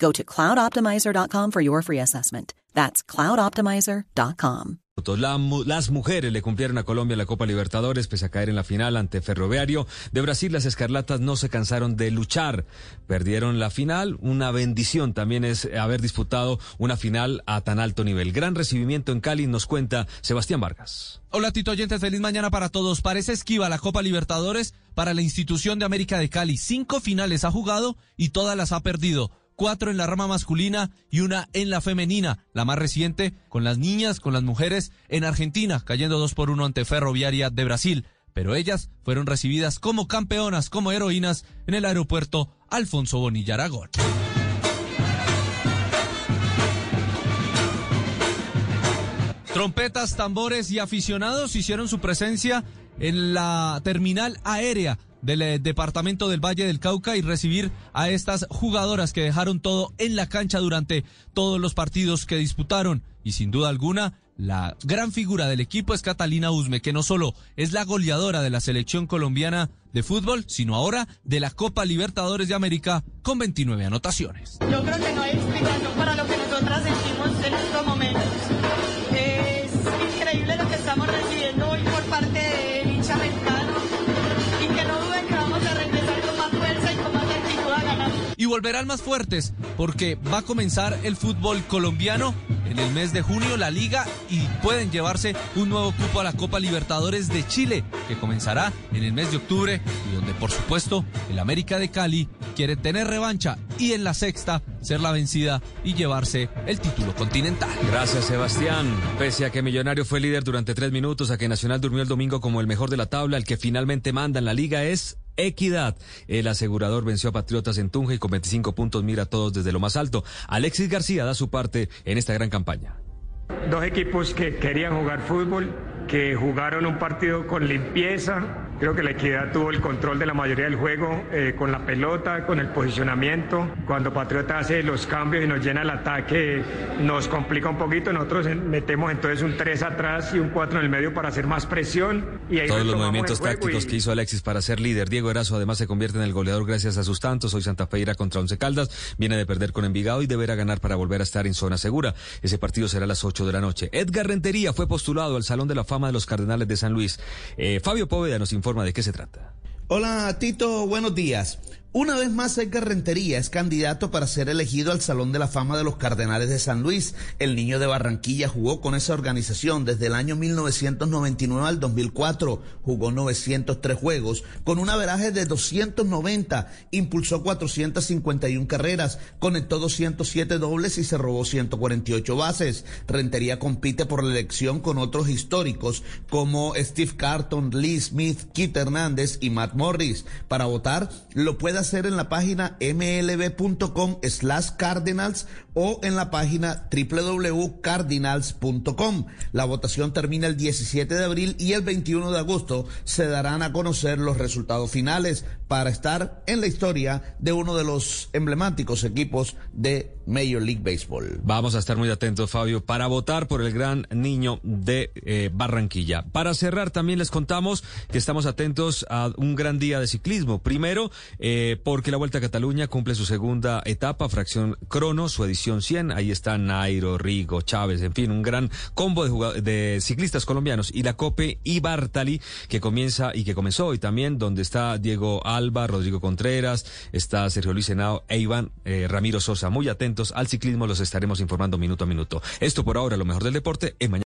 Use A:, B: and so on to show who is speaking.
A: Go to cloudoptimizer.com for your free assessment. That's cloudoptimizer.com.
B: La, las mujeres le cumplieron a Colombia la Copa Libertadores pese a caer en la final ante Ferroviario. De Brasil las Escarlatas no se cansaron de luchar. Perdieron la final. Una bendición también es haber disputado una final a tan alto nivel. Gran recibimiento en Cali nos cuenta Sebastián Vargas.
C: Hola Tito Oyentes, feliz mañana para todos. Parece esquiva la Copa Libertadores para la institución de América de Cali. Cinco finales ha jugado y todas las ha perdido cuatro en la rama masculina y una en la femenina, la más reciente con las niñas, con las mujeres en Argentina, cayendo dos por uno ante Ferroviaria de Brasil. Pero ellas fueron recibidas como campeonas, como heroínas en el aeropuerto Alfonso Bonilla Aragón. Trompetas, tambores y aficionados hicieron su presencia en la terminal aérea del eh, departamento del Valle del Cauca y recibir a estas jugadoras que dejaron todo en la cancha durante todos los partidos que disputaron. Y sin duda alguna, la gran figura del equipo es Catalina Usme, que no solo es la goleadora de la selección colombiana de fútbol, sino ahora de la Copa Libertadores de América con 29 anotaciones.
D: Yo creo que no hay explicación para lo que nosotras sentimos en estos momentos.
C: Volverán más fuertes porque va a comenzar el fútbol colombiano en el mes de junio la liga y pueden llevarse un nuevo cupo a la Copa Libertadores de Chile que comenzará en el mes de octubre y donde por supuesto el América de Cali quiere tener revancha y en la sexta ser la vencida y llevarse el título continental.
B: Gracias Sebastián. Pese a que Millonario fue líder durante tres minutos, a que Nacional durmió el domingo como el mejor de la tabla, el que finalmente manda en la liga es Equidad. El asegurador venció a Patriotas en Tunja y con 25 puntos mira a todos desde lo más alto. Alexis García da su parte en esta gran campaña.
E: Dos equipos que querían jugar fútbol, que jugaron un partido con limpieza. Creo que la equidad tuvo el control de la mayoría del juego eh, con la pelota, con el posicionamiento. Cuando Patriota hace los cambios y nos llena el ataque, nos complica un poquito. Nosotros metemos entonces un 3 atrás y un 4 en el medio para hacer más presión. Y ahí
B: Todos los movimientos tácticos
E: y-
B: que hizo Alexis para ser líder. Diego Erazo además se convierte en el goleador gracias a sus tantos. Hoy Santa Fe irá contra Once Caldas. Viene de perder con Envigado y deberá ganar para volver a estar en zona segura. Ese partido será a las 8 de la noche. Edgar Rentería fue postulado al Salón de la Fama de los Cardenales de San Luis. Eh, Fabio Póveda nos informa de qué se trata.
F: Hola Tito, buenos días. Una vez más, Edgar Rentería es candidato para ser elegido al Salón de la Fama de los Cardenales de San Luis. El niño de Barranquilla jugó con esa organización desde el año 1999 al 2004. Jugó 903 juegos con un averaje de 290. Impulsó 451 carreras, conectó 207 dobles y se robó 148 bases. Rentería compite por la elección con otros históricos como Steve Carton, Lee Smith, Kit Hernández y Matt Morris. Para votar, lo puede hacer en la página mlb.com slash cardinals o en la página www.cardinals.com. La votación termina el 17 de abril y el 21 de agosto se darán a conocer los resultados finales para estar en la historia de uno de los emblemáticos equipos de Major League Baseball.
B: Vamos a estar muy atentos, Fabio, para votar por el gran niño de eh, Barranquilla. Para cerrar, también les contamos que estamos atentos a un gran día de ciclismo. Primero, eh, porque la Vuelta a Cataluña cumple su segunda etapa, fracción crono, su edición 100. Ahí están Nairo, Rigo, Chávez, en fin, un gran combo de, de ciclistas colombianos. Y la Cope y Bartali, que comienza y que comenzó hoy también, donde está Diego Alba, Rodrigo Contreras, está Sergio Luis Henao e Iván eh, Ramiro Sosa. Muy atentos al ciclismo, los estaremos informando minuto a minuto. Esto por ahora, lo mejor del deporte, mañana.